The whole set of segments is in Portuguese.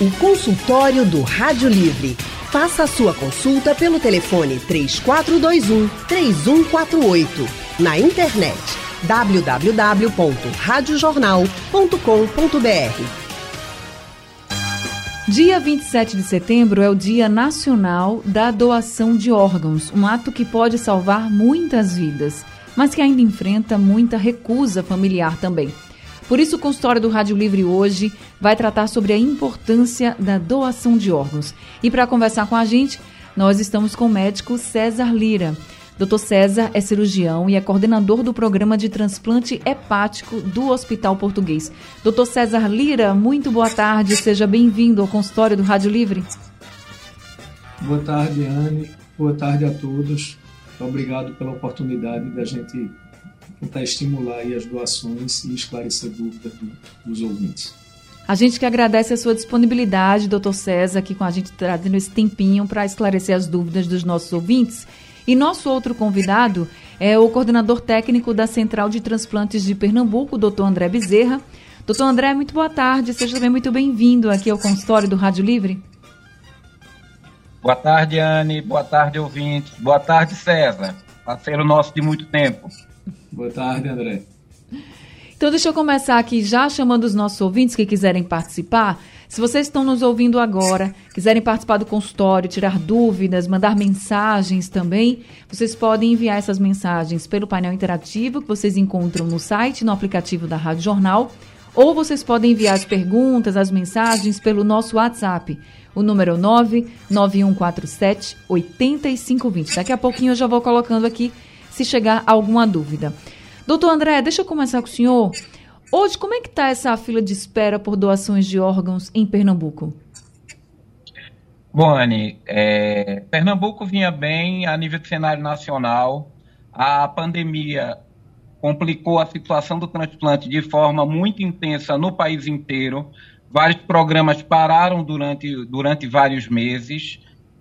O consultório do Rádio Livre. Faça a sua consulta pelo telefone 3421 3148. Na internet www.radiojornal.com.br. Dia 27 de setembro é o Dia Nacional da Doação de Órgãos, um ato que pode salvar muitas vidas, mas que ainda enfrenta muita recusa familiar também. Por isso, o consultório do Rádio Livre hoje vai tratar sobre a importância da doação de órgãos. E para conversar com a gente, nós estamos com o médico César Lira. Dr. César é cirurgião e é coordenador do programa de transplante hepático do Hospital Português. Dr. César Lira, muito boa tarde, seja bem-vindo ao consultório do Rádio Livre. Boa tarde, Anne. Boa tarde a todos. Obrigado pela oportunidade da gente tentar estimular as doações e esclarecer dúvidas dos ouvintes. A gente que agradece a sua disponibilidade, doutor César, aqui com a gente trazendo esse tempinho para esclarecer as dúvidas dos nossos ouvintes. E nosso outro convidado é o coordenador técnico da Central de Transplantes de Pernambuco, doutor André Bezerra. Doutor André, muito boa tarde, seja também muito bem-vindo aqui ao consultório do Rádio Livre. Boa tarde, Anne. Boa tarde, ouvintes. Boa tarde, César. Parceiro nosso de muito tempo. Boa tarde, André. Então, deixa eu começar aqui já chamando os nossos ouvintes que quiserem participar. Se vocês estão nos ouvindo agora, quiserem participar do consultório, tirar dúvidas, mandar mensagens também, vocês podem enviar essas mensagens pelo painel interativo que vocês encontram no site, no aplicativo da Rádio Jornal, ou vocês podem enviar as perguntas, as mensagens pelo nosso WhatsApp. O número é 99147 8520. Daqui a pouquinho eu já vou colocando aqui se chegar alguma dúvida. Doutor André, deixa eu começar com o senhor. Hoje, como é que está essa fila de espera por doações de órgãos em Pernambuco? Bom, Anne, é, Pernambuco vinha bem a nível de cenário nacional. A pandemia complicou a situação do transplante de forma muito intensa no país inteiro. Vários programas pararam durante, durante vários meses.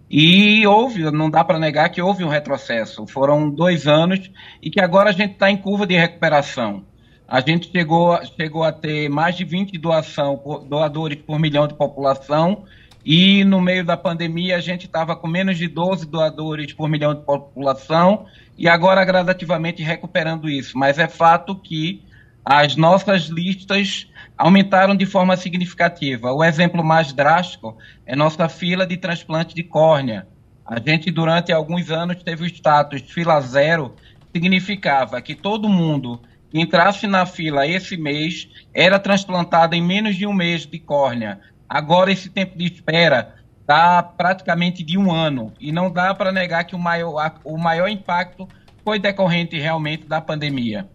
E houve, não dá para negar que houve um retrocesso. Foram dois anos e que agora a gente está em curva de recuperação. A gente chegou, chegou a ter mais de 20 doação, doadores por milhão de população e no meio da pandemia a gente estava com menos de 12 doadores por milhão de população e agora gradativamente recuperando isso. Mas é fato que as nossas listas aumentaram de forma significativa. O exemplo mais drástico é nossa fila de transplante de córnea. A gente, durante alguns anos, teve o status fila zero, significava que todo mundo que entrasse na fila esse mês era transplantado em menos de um mês de córnea. Agora, esse tempo de espera está praticamente de um ano. E não dá para negar que o maior, o maior impacto foi decorrente realmente da pandemia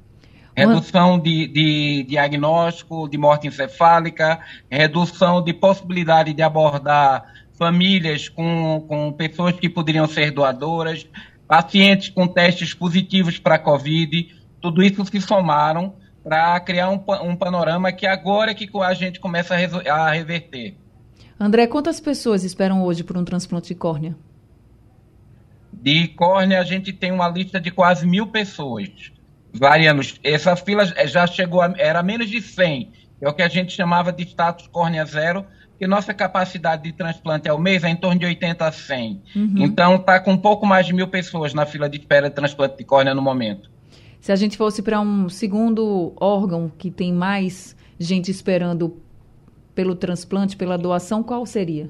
redução de, de diagnóstico de morte encefálica, redução de possibilidade de abordar famílias com, com pessoas que poderiam ser doadoras, pacientes com testes positivos para a Covid, tudo isso se somaram para criar um, um, panorama que agora é que a gente começa a, a reverter. André, quantas pessoas esperam hoje por um transplante de córnea? De córnea, a gente tem uma lista de quase mil pessoas variando. Essa fila já chegou, a, era menos de 100, é o que a gente chamava de status córnea zero, que nossa capacidade de transplante ao mês é em torno de 80 a 100. Uhum. Então, está com um pouco mais de mil pessoas na fila de espera de transplante de córnea no momento. Se a gente fosse para um segundo órgão que tem mais gente esperando pelo transplante, pela doação, qual seria?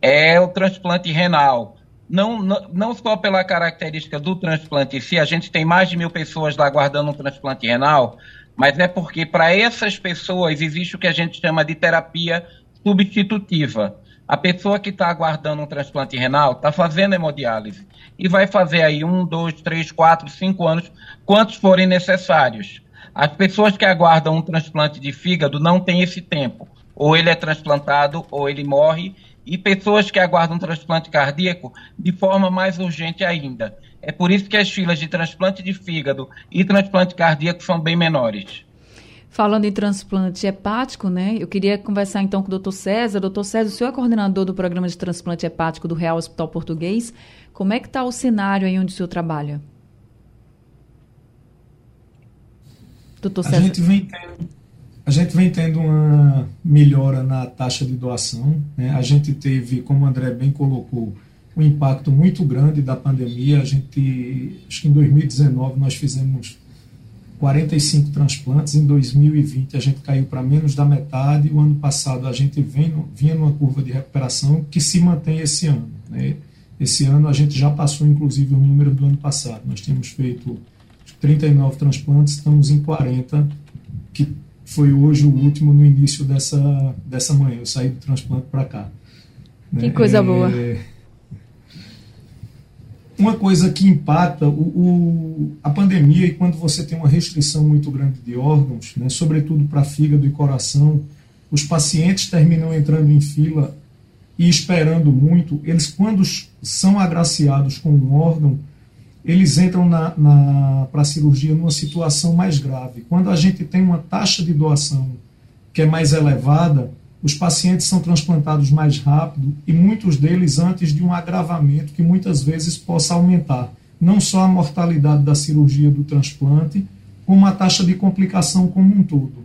É o transplante renal não, não, não só pela característica do transplante em si, a gente tem mais de mil pessoas lá aguardando um transplante renal, mas é porque para essas pessoas existe o que a gente chama de terapia substitutiva. A pessoa que está aguardando um transplante renal está fazendo hemodiálise e vai fazer aí um, dois, três, quatro, cinco anos, quantos forem necessários. As pessoas que aguardam um transplante de fígado não têm esse tempo. Ou ele é transplantado ou ele morre e pessoas que aguardam transplante cardíaco de forma mais urgente ainda. É por isso que as filas de transplante de fígado e transplante cardíaco são bem menores. Falando em transplante hepático, né? Eu queria conversar então com o doutor César. Doutor César, o senhor é coordenador do programa de transplante hepático do Real Hospital Português. Como é que está o cenário aí onde o senhor trabalha? Doutor César. A gente vem tendo a gente vem tendo uma melhora na taxa de doação. Né? A gente teve, como o André bem colocou, um impacto muito grande da pandemia. A gente, acho que em 2019 nós fizemos 45 transplantes, em 2020 a gente caiu para menos da metade, o ano passado a gente vem, vinha numa curva de recuperação que se mantém esse ano. Né? Esse ano a gente já passou inclusive o número do ano passado, nós temos feito 39 transplantes, estamos em 40, que foi hoje o último no início dessa, dessa manhã, eu saí do transplante para cá. Né? Que coisa é, boa uma coisa que impacta o, o, a pandemia e quando você tem uma restrição muito grande de órgãos, né, sobretudo para fígado e coração, os pacientes terminam entrando em fila e esperando muito. Eles, quando são agraciados com um órgão, eles entram na, na para a cirurgia numa situação mais grave. Quando a gente tem uma taxa de doação que é mais elevada, os pacientes são transplantados mais rápido e muitos deles antes de um agravamento que muitas vezes possa aumentar não só a mortalidade da cirurgia do transplante, como a taxa de complicação como um todo.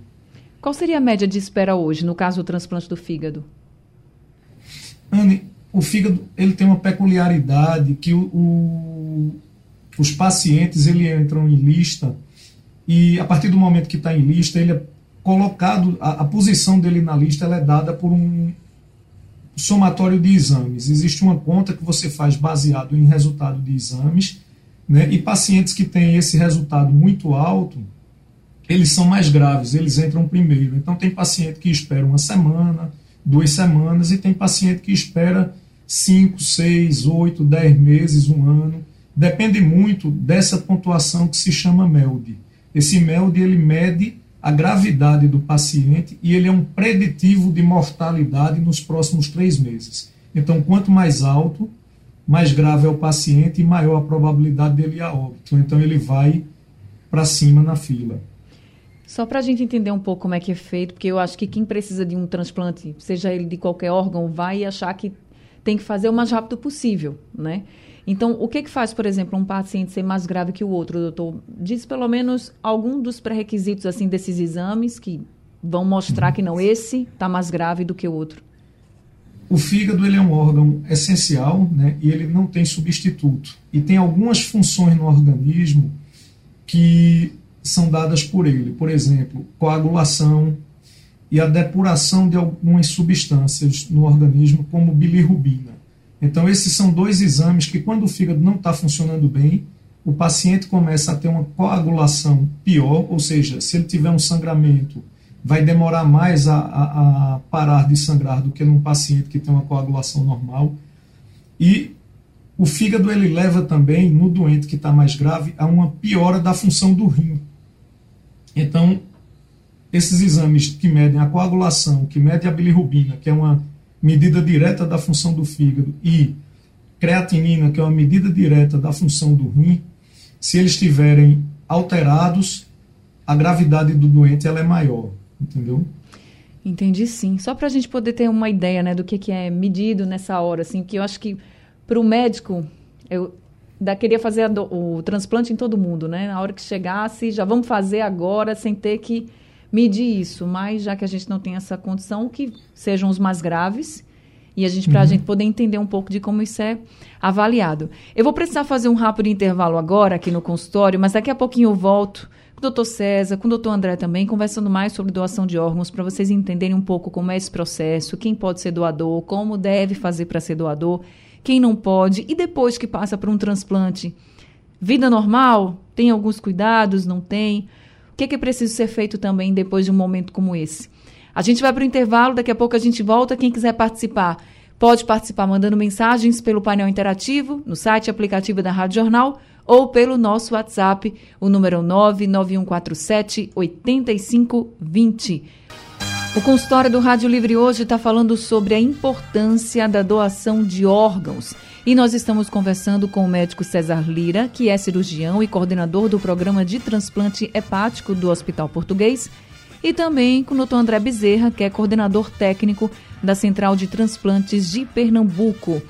Qual seria a média de espera hoje, no caso do transplante do fígado? Anne, o fígado ele tem uma peculiaridade que o, o, os pacientes ele entram em lista e a partir do momento que está em lista ele é colocado, a, a posição dele na lista ela é dada por um somatório de exames. Existe uma conta que você faz baseado em resultado de exames, né? e pacientes que têm esse resultado muito alto, eles são mais graves, eles entram primeiro. Então, tem paciente que espera uma semana, duas semanas, e tem paciente que espera cinco, seis, oito, dez meses, um ano. Depende muito dessa pontuação que se chama MELD. Esse MELD ele mede a gravidade do paciente e ele é um preditivo de mortalidade nos próximos três meses. Então, quanto mais alto, mais grave é o paciente e maior a probabilidade dele ir a óbito. Então, ele vai para cima na fila. Só para a gente entender um pouco como é que é feito, porque eu acho que quem precisa de um transplante, seja ele de qualquer órgão, vai achar que tem que fazer o mais rápido possível, né? Então, o que, que faz, por exemplo, um paciente ser mais grave que o outro, doutor? Diz pelo menos algum dos pré-requisitos assim, desses exames que vão mostrar uhum. que não, esse está mais grave do que o outro. O fígado ele é um órgão essencial né, e ele não tem substituto. E tem algumas funções no organismo que são dadas por ele. Por exemplo, coagulação e a depuração de algumas substâncias no organismo, como bilirrubina. Então, esses são dois exames que, quando o fígado não está funcionando bem, o paciente começa a ter uma coagulação pior, ou seja, se ele tiver um sangramento, vai demorar mais a, a, a parar de sangrar do que num paciente que tem uma coagulação normal. E o fígado ele leva também, no doente que está mais grave, a uma piora da função do rim. Então, esses exames que medem a coagulação, que medem a bilirrubina, que é uma medida direta da função do fígado, e creatinina, que é uma medida direta da função do rim, se eles estiverem alterados, a gravidade do doente ela é maior, entendeu? Entendi sim. Só para a gente poder ter uma ideia né, do que, que é medido nessa hora, assim, porque eu acho que para o médico, eu da, queria fazer do, o transplante em todo mundo, né? Na hora que chegasse, já vamos fazer agora, sem ter que medir isso, mas já que a gente não tem essa condição, que sejam os mais graves e a gente para a uhum. gente poder entender um pouco de como isso é avaliado. Eu vou precisar fazer um rápido intervalo agora aqui no consultório, mas daqui a pouquinho eu volto com o doutor César, com o doutor André também, conversando mais sobre doação de órgãos, para vocês entenderem um pouco como é esse processo, quem pode ser doador, como deve fazer para ser doador, quem não pode, e depois que passa por um transplante, vida normal, tem alguns cuidados, não tem que, que é preciso ser feito também depois de um momento como esse? A gente vai para o intervalo, daqui a pouco a gente volta. Quem quiser participar, pode participar mandando mensagens pelo painel interativo, no site aplicativo da Rádio Jornal ou pelo nosso WhatsApp, o número 99147 8520. O consultório do Rádio Livre hoje está falando sobre a importância da doação de órgãos. E nós estamos conversando com o médico César Lira, que é cirurgião e coordenador do programa de transplante hepático do Hospital Português, e também com o Dr. André Bezerra, que é coordenador técnico da Central de Transplantes de Pernambuco.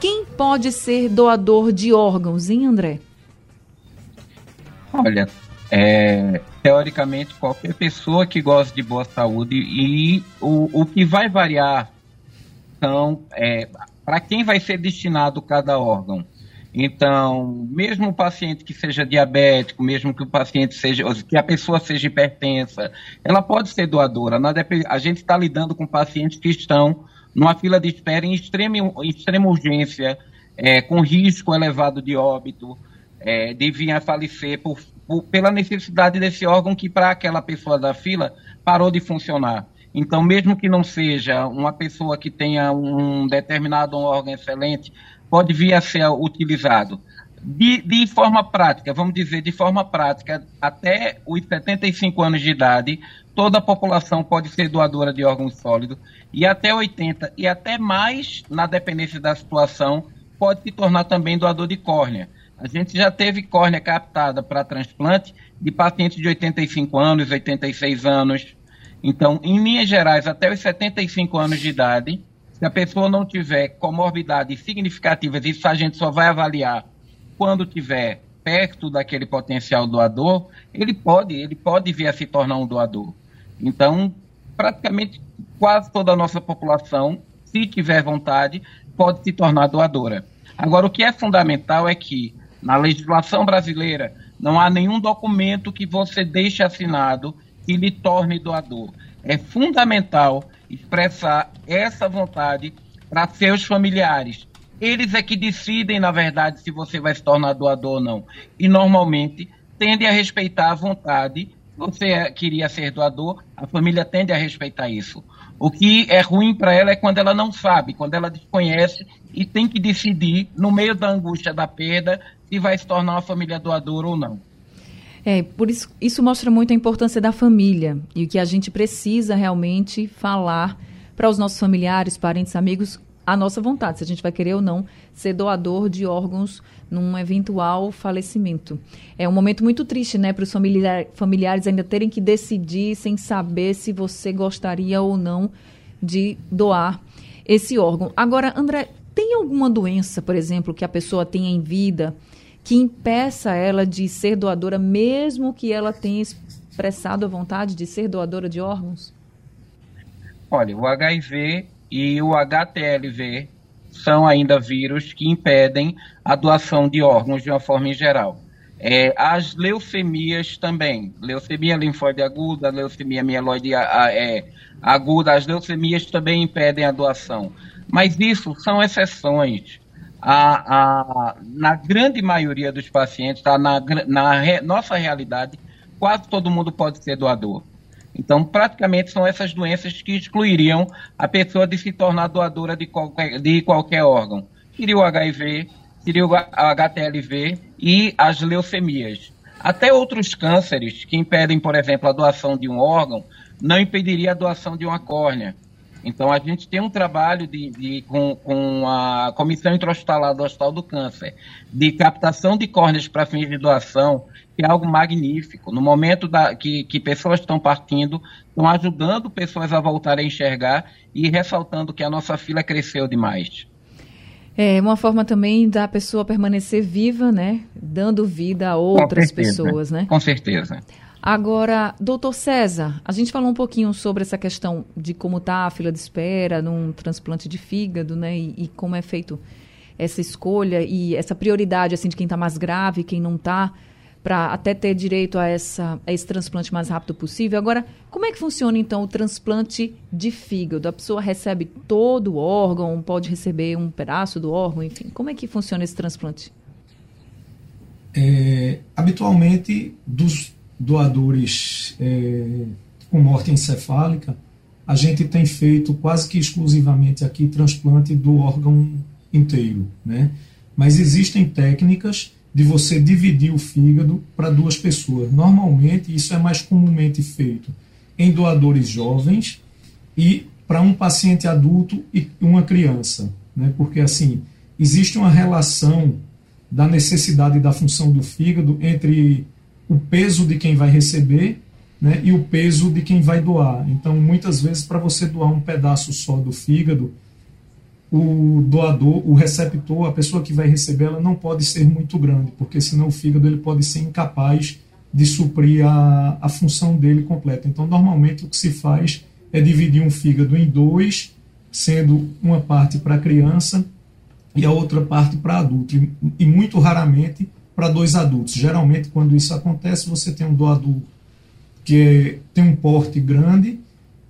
Quem pode ser doador de órgãos, hein, André? Olha, é, teoricamente, qualquer pessoa que gosta de boa saúde e o, o que vai variar são é, para quem vai ser destinado cada órgão. Então, mesmo o paciente que seja diabético, mesmo que o paciente seja, que a pessoa seja hipertensa, ela pode ser doadora. A gente está lidando com pacientes que estão numa fila de espera em extrema, em extrema urgência, é, com risco elevado de óbito, é, de vir a falecer por, por, pela necessidade desse órgão que, para aquela pessoa da fila, parou de funcionar. Então, mesmo que não seja uma pessoa que tenha um determinado órgão excelente, pode vir a ser utilizado. De, de, forma prática, vamos dizer, de forma prática, até os 75 anos de idade, toda a população pode ser doadora de órgãos sólidos, e até 80 e até mais, na dependência da situação, pode se tornar também doador de córnea. A gente já teve córnea captada para transplante de pacientes de 85 anos, 86 anos. Então, em linhas gerais, até os 75 anos de idade, se a pessoa não tiver comorbidades significativas, isso a gente só vai avaliar quando tiver perto daquele potencial doador, ele pode, ele pode vir a se tornar um doador. Então, praticamente quase toda a nossa população, se tiver vontade, pode se tornar doadora. Agora, o que é fundamental é que na legislação brasileira não há nenhum documento que você deixe assinado que lhe torne doador. É fundamental expressar essa vontade para seus familiares. Eles é que decidem, na verdade, se você vai se tornar doador ou não. E normalmente tendem a respeitar a vontade. Você é, queria ser doador, a família tende a respeitar isso. O que é ruim para ela é quando ela não sabe, quando ela desconhece e tem que decidir, no meio da angústia da perda, se vai se tornar uma família doadora ou não. É, por isso, isso mostra muito a importância da família e o que a gente precisa realmente falar para os nossos familiares, parentes, amigos, a nossa vontade, se a gente vai querer ou não ser doador de órgãos num eventual falecimento. É um momento muito triste, né, para os familiar, familiares ainda terem que decidir sem saber se você gostaria ou não de doar esse órgão. Agora, André, tem alguma doença, por exemplo, que a pessoa tenha em vida que impeça ela de ser doadora, mesmo que ela tenha expressado a vontade de ser doadora de órgãos? Olha, o HIV e o HTLV são ainda vírus que impedem a doação de órgãos de uma forma em geral. É, as leucemias também, leucemia linfóide aguda, leucemia mieloide é, aguda, as leucemias também impedem a doação. Mas isso são exceções a, a, na grande maioria dos pacientes, tá, na, na re, nossa realidade, quase todo mundo pode ser doador. Então, praticamente são essas doenças que excluiriam a pessoa de se tornar doadora de qualquer, de qualquer órgão. Seria o HIV, seria o HTLV e as leucemias. Até outros cânceres que impedem, por exemplo, a doação de um órgão, não impediria a doação de uma córnea. Então, a gente tem um trabalho de, de com, com, a Comissão Intra-Hospitalar do Hospital do Câncer, de captação de córneas para fins de doação, que é algo magnífico. No momento da, que, que pessoas estão partindo, estão ajudando pessoas a voltarem a enxergar e ressaltando que a nossa fila cresceu demais. É uma forma também da pessoa permanecer viva, né? Dando vida a outras pessoas, né? Com certeza. Agora, doutor César, a gente falou um pouquinho sobre essa questão de como está a fila de espera num transplante de fígado, né? E, e, como é feito essa escolha e essa prioridade, assim, de quem está mais grave, quem não está, para até ter direito a, essa, a esse transplante mais rápido possível. Agora, como é que funciona, então, o transplante de fígado? A pessoa recebe todo o órgão, pode receber um pedaço do órgão, enfim. Como é que funciona esse transplante? É, habitualmente, dos doadores é, com morte encefálica, a gente tem feito quase que exclusivamente aqui transplante do órgão inteiro, né? Mas existem técnicas de você dividir o fígado para duas pessoas. Normalmente isso é mais comumente feito em doadores jovens e para um paciente adulto e uma criança, né? Porque assim existe uma relação da necessidade da função do fígado entre o peso de quem vai receber né, e o peso de quem vai doar. Então, muitas vezes, para você doar um pedaço só do fígado, o doador, o receptor, a pessoa que vai receber, ela não pode ser muito grande, porque senão o fígado ele pode ser incapaz de suprir a, a função dele completa. Então, normalmente o que se faz é dividir um fígado em dois, sendo uma parte para criança e a outra parte para adulto, e, e muito raramente para dois adultos. Geralmente, quando isso acontece, você tem um doador que é, tem um porte grande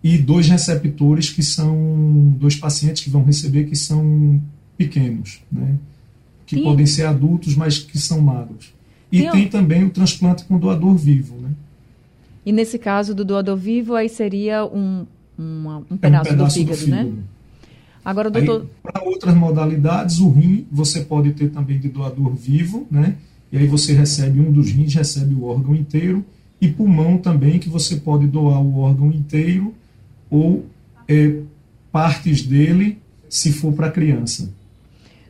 e dois receptores que são dois pacientes que vão receber que são pequenos, né? que podem ser adultos, mas que são magros. E tem, tem também o transplante com doador vivo. Né? E nesse caso do doador vivo, aí seria um, uma, um, pedaço, é um pedaço do, fígado, do fígado, né? Agora, doutor. Para outras modalidades, o rim você pode ter também de doador vivo, né? E aí você recebe um dos rins, recebe o órgão inteiro, e pulmão também, que você pode doar o órgão inteiro ou é, partes dele, se for para criança.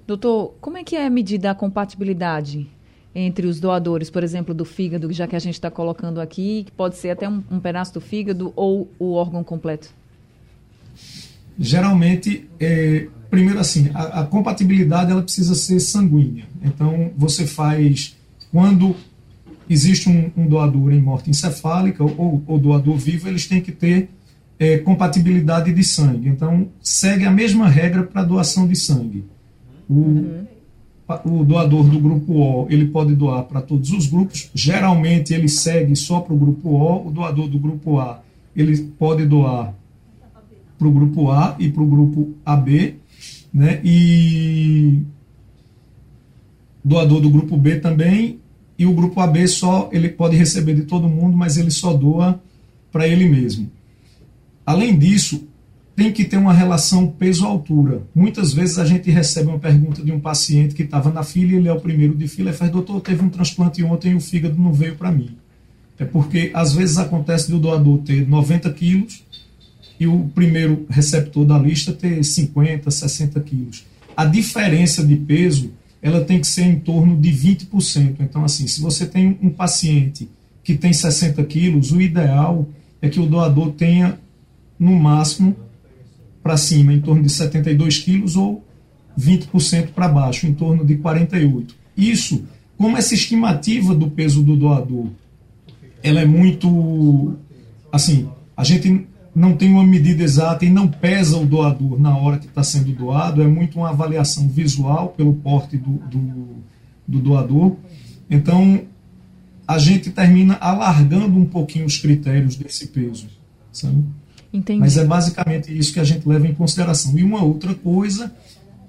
Doutor, como é que é medida a compatibilidade entre os doadores, por exemplo, do fígado, já que a gente está colocando aqui, que pode ser até um, um, pedaço do fígado ou o órgão completo? Geralmente, é, primeiro assim, a, a, compatibilidade ela precisa ser sanguínea. Então, você faz quando existe um, um doador em morte encefálica ou, ou, doador vivo, eles têm que ter é, compatibilidade de sangue. Então, segue a mesma regra para doação de sangue. O, o doador do grupo O ele pode doar para todos os grupos. Geralmente ele segue só para o grupo O. O doador do grupo A ele pode doar para o grupo A e para o grupo AB, né? E doador do grupo B também e o grupo AB só ele pode receber de todo mundo, mas ele só doa para ele mesmo. Além disso, tem que ter uma relação peso-altura. Muitas vezes a gente recebe uma pergunta de um paciente que estava na fila e ele é o primeiro de fila e faz, doutor, teve um transplante ontem e o fígado não veio para mim. É porque às vezes acontece do doador ter 90 quilos e o primeiro receptor da lista ter 50, 60 quilos. A diferença de peso ela tem que ser em torno de 20%. Então, assim, se você tem um paciente que tem 60 quilos, o ideal é que o doador tenha, no máximo, para cima em torno de 72 quilos ou 20% para baixo, em torno de 48. Isso, como essa estimativa do peso do doador, ela é muito, assim, a gente não tem uma medida exata e não pesa o doador na hora que está sendo doado, é muito uma avaliação visual pelo porte do, do, do doador. Então, a gente termina alargando um pouquinho os critérios desse peso, sabe? Entendi. Mas é basicamente isso que a gente leva em consideração. E uma outra coisa,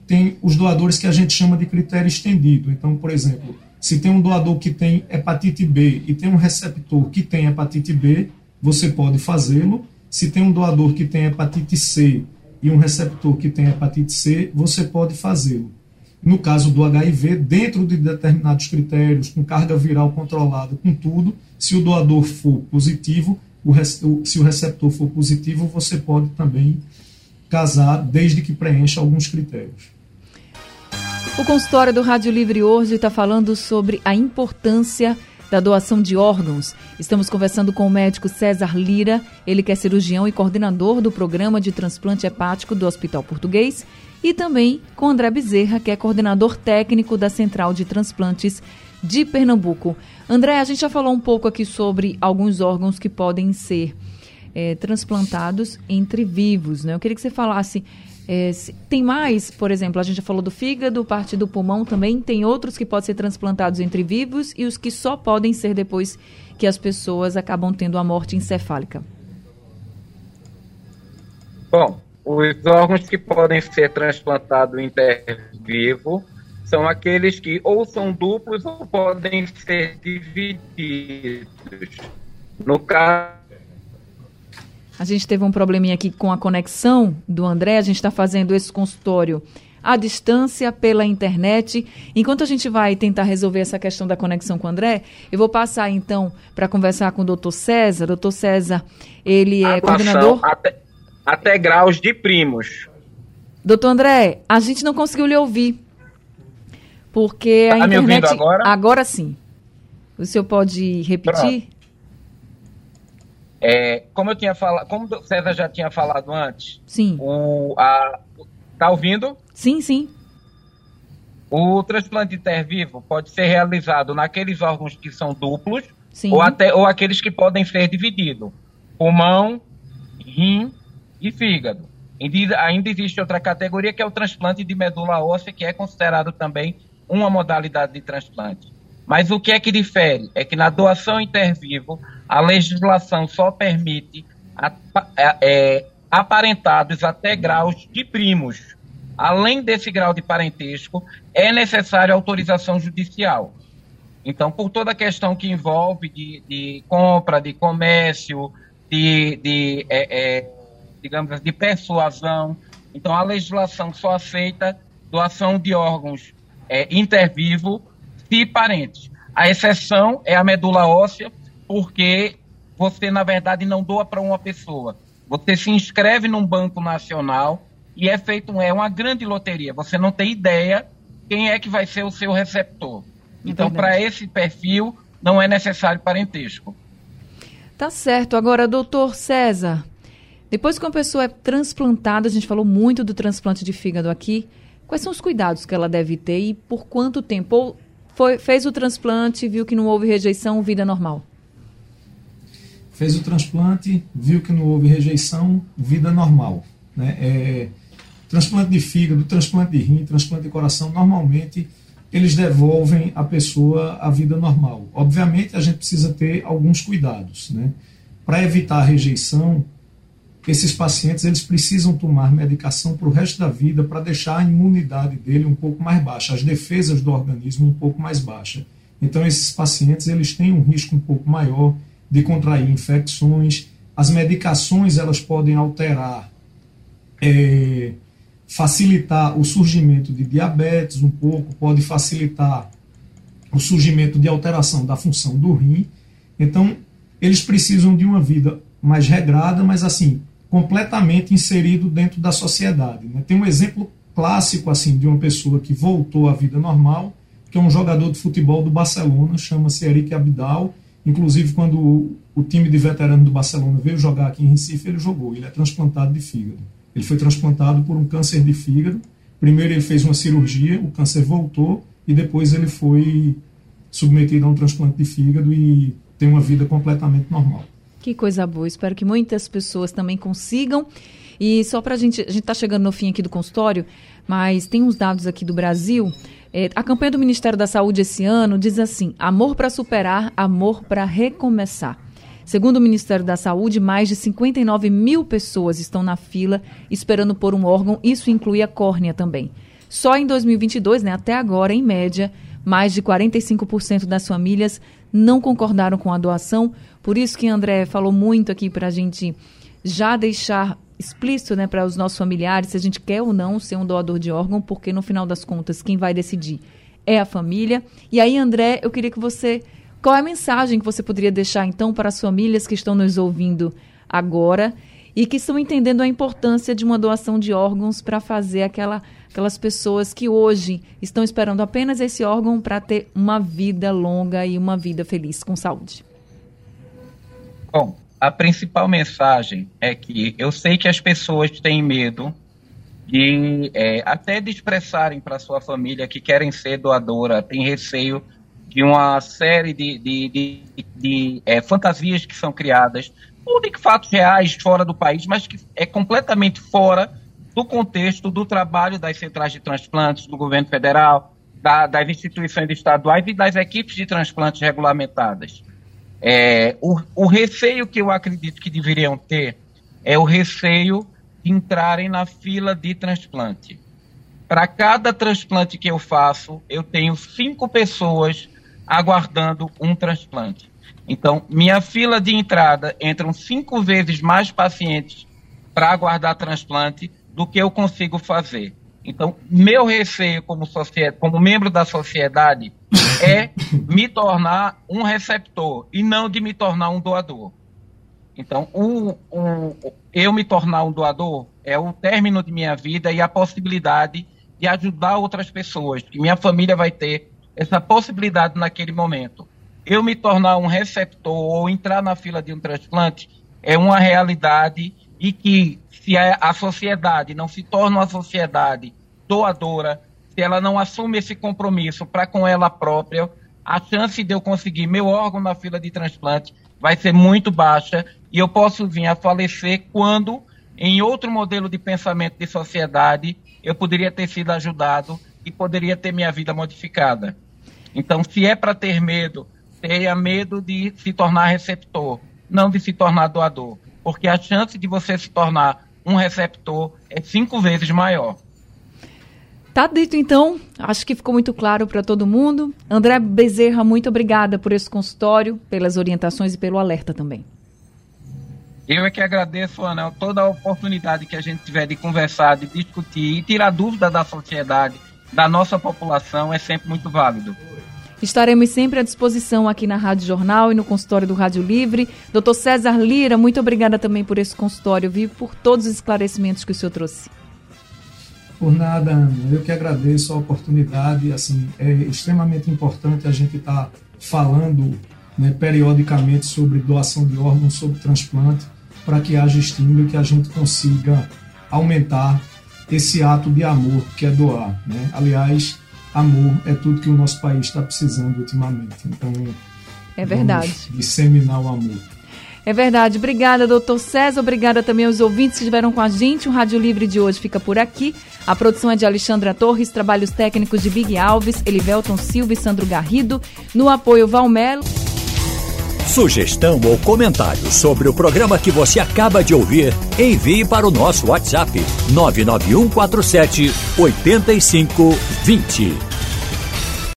tem os doadores que a gente chama de critério estendido. Então, por exemplo, se tem um doador que tem hepatite B e tem um receptor que tem hepatite B, você pode fazê-lo. Se tem um doador que tem hepatite C e um receptor que tem hepatite C, você pode fazê-lo. No caso do HIV, dentro de determinados critérios, com carga viral controlada, com tudo, se o doador for positivo, o, se o receptor for positivo, você pode também casar, desde que preencha alguns critérios. O consultório do Rádio Livre hoje está falando sobre a importância da doação de órgãos. Estamos conversando com o médico César Lira, ele que é cirurgião e coordenador do programa de transplante hepático do Hospital Português, e também com André Bezerra, que é coordenador técnico da Central de Transplantes de Pernambuco. André, a gente já falou um pouco aqui sobre alguns órgãos que podem ser é, transplantados entre vivos, né? Eu queria que você falasse. É, tem mais, por exemplo, a gente já falou do fígado, parte do pulmão também, tem outros que podem ser transplantados entre vivos e os que só podem ser depois que as pessoas acabam tendo a morte encefálica. Bom, os órgãos que podem ser transplantados inter vivo são aqueles que ou são duplos ou podem ser divididos. No caso. A gente teve um probleminha aqui com a conexão do André, a gente está fazendo esse consultório à distância pela internet. Enquanto a gente vai tentar resolver essa questão da conexão com o André, eu vou passar então para conversar com o doutor César. Doutor César, ele é coordenador. Até, até graus de primos. Doutor André, a gente não conseguiu lhe ouvir. Porque a tá internet. Me ouvindo agora? agora sim. O senhor pode repetir? É, como eu tinha falado, como o César já tinha falado antes. Sim. O, a, tá ouvindo? Sim, sim. O transplante intervivo pode ser realizado naqueles órgãos que são duplos, ou até ou aqueles que podem ser divididos: pulmão, rim e fígado. Ainda existe outra categoria que é o transplante de medula óssea, que é considerado também uma modalidade de transplante. Mas o que é que difere? É que na doação intervivo, a legislação só permite é, aparentados até graus de primos. Além desse grau de parentesco, é necessária autorização judicial. Então, por toda a questão que envolve de, de compra, de comércio, de, de é, é, digamos de persuasão, então a legislação só aceita doação de órgãos é, intervivo se parentes. A exceção é a medula óssea, porque você, na verdade, não doa para uma pessoa. Você se inscreve num banco nacional e é feito é uma grande loteria. Você não tem ideia quem é que vai ser o seu receptor. Então, para esse perfil, não é necessário parentesco. Tá certo. Agora, doutor César, depois que uma pessoa é transplantada, a gente falou muito do transplante de fígado aqui, quais são os cuidados que ela deve ter e por quanto tempo? Ou foi, fez o transplante, viu que não houve rejeição, vida normal? Fez o transplante, viu que não houve rejeição, vida normal. Né? É, transplante de fígado, transplante de rim, transplante de coração, normalmente eles devolvem a pessoa à vida normal. Obviamente, a gente precisa ter alguns cuidados. Né? Para evitar a rejeição, esses pacientes eles precisam tomar medicação para o resto da vida para deixar a imunidade dele um pouco mais baixa, as defesas do organismo um pouco mais baixa. Então, esses pacientes eles têm um risco um pouco maior de contrair infecções. As medicações elas podem alterar é, facilitar o surgimento de diabetes um pouco, pode facilitar o surgimento de alteração da função do rim. Então, eles precisam de uma vida mais regrada, mas assim, completamente inserido dentro da sociedade. Né? Tem um exemplo clássico assim de uma pessoa que voltou à vida normal, que é um jogador de futebol do Barcelona, chama-se Eric Abidal. Inclusive, quando o, time de veterano do Barcelona veio jogar aqui em Recife, ele jogou. Ele é transplantado de fígado. Ele foi transplantado por um câncer de fígado. Primeiro ele fez uma cirurgia, o câncer voltou e depois ele foi submetido a um transplante de fígado e tem uma vida completamente normal. Que coisa boa. Espero que muitas pessoas também consigam. E só para a gente, a gente está chegando no fim aqui do consultório, mas tem uns dados aqui do Brasil. É, a campanha do Ministério da Saúde esse ano diz assim: amor para superar, amor para recomeçar. Segundo o Ministério da Saúde, mais de 59 mil pessoas estão na fila esperando por um órgão, isso inclui a córnea também. Só em 2022, né, até agora, em média, mais de 45% das famílias não concordaram com a doação. Por isso que André falou muito aqui para a gente já deixar explícito né, para os nossos familiares se a gente quer ou não ser um doador de órgão, porque no final das contas quem vai decidir é a família. E aí, André, eu queria que você qual é a mensagem que você poderia deixar, então, para as famílias que estão nos ouvindo agora e que estão entendendo a importância de uma doação de órgãos para fazer aquela, aquelas pessoas que hoje estão esperando apenas esse órgão para ter uma vida longa e uma vida feliz, com saúde? Bom, a principal mensagem é que eu sei que as pessoas têm medo de é, até de expressarem para sua família que querem ser doadora, tem receio de uma série de, de, de, de é, fantasias que são criadas, ou de fatos reais fora do país, mas que é completamente fora do contexto do trabalho das centrais de transplantes, do governo federal, da, das instituições estaduais e das equipes de transplantes regulamentadas. É, o, o receio que eu acredito que deveriam ter é o receio de entrarem na fila de transplante. Para cada transplante que eu faço, eu tenho cinco pessoas aguardando um transplante. Então, minha fila de entrada entram cinco vezes mais pacientes para aguardar transplante do que eu consigo fazer. Então, meu receio como, como membro da sociedade é me tornar um receptor e não de me tornar um doador. Então, o, o, eu me tornar um doador é o término de minha vida e a possibilidade de ajudar outras pessoas, que minha família vai ter essa possibilidade naquele momento. Eu me tornar um receptor ou entrar na fila de um transplante é uma realidade e que se a, sociedade não se torna uma sociedade doadora, se ela não assume esse compromisso para com ela própria, a chance de eu conseguir meu órgão na fila de transplante vai ser muito baixa e eu posso vir a falecer quando, em outro modelo de pensamento de sociedade, eu poderia ter sido ajudado e poderia ter minha vida modificada. Então, se é para ter medo, tenha medo de se tornar receptor, não de se tornar doador, porque a chance de você se tornar um receptor é cinco vezes maior. Tá dito então, acho que ficou muito claro para todo mundo. André Bezerra, muito obrigada por esse consultório, pelas orientações e pelo alerta também. Eu é que agradeço, Anel, toda a oportunidade que a gente tiver de conversar, de discutir e tirar dúvida da sociedade, da nossa população, é sempre muito válido. Estaremos sempre à disposição aqui na Rádio Jornal e no consultório do Rádio Livre. Doutor César Lira, muito obrigada também por esse consultório, vivo, por todos os esclarecimentos que o senhor trouxe. Por nada, Ana. Eu que agradeço a oportunidade. Assim, é extremamente importante a gente estar tá falando né, periodicamente sobre doação de órgãos, sobre transplante, para que haja estímulo e que a gente consiga aumentar esse ato de amor que é doar. Né? Aliás, amor é tudo que o nosso país está precisando ultimamente. Então, é verdade. disseminar o amor. É verdade. Obrigada, doutor César. Obrigada também aos ouvintes que estiveram com a gente. O Rádio Livre de hoje fica por aqui. A produção é de Alexandra Torres, trabalhos técnicos de Big Alves, Elivelton Silva e Sandro Garrido. No apoio, Valmelo. Sugestão ou comentário sobre o programa que você acaba de ouvir, envie para o nosso WhatsApp 99147 8520.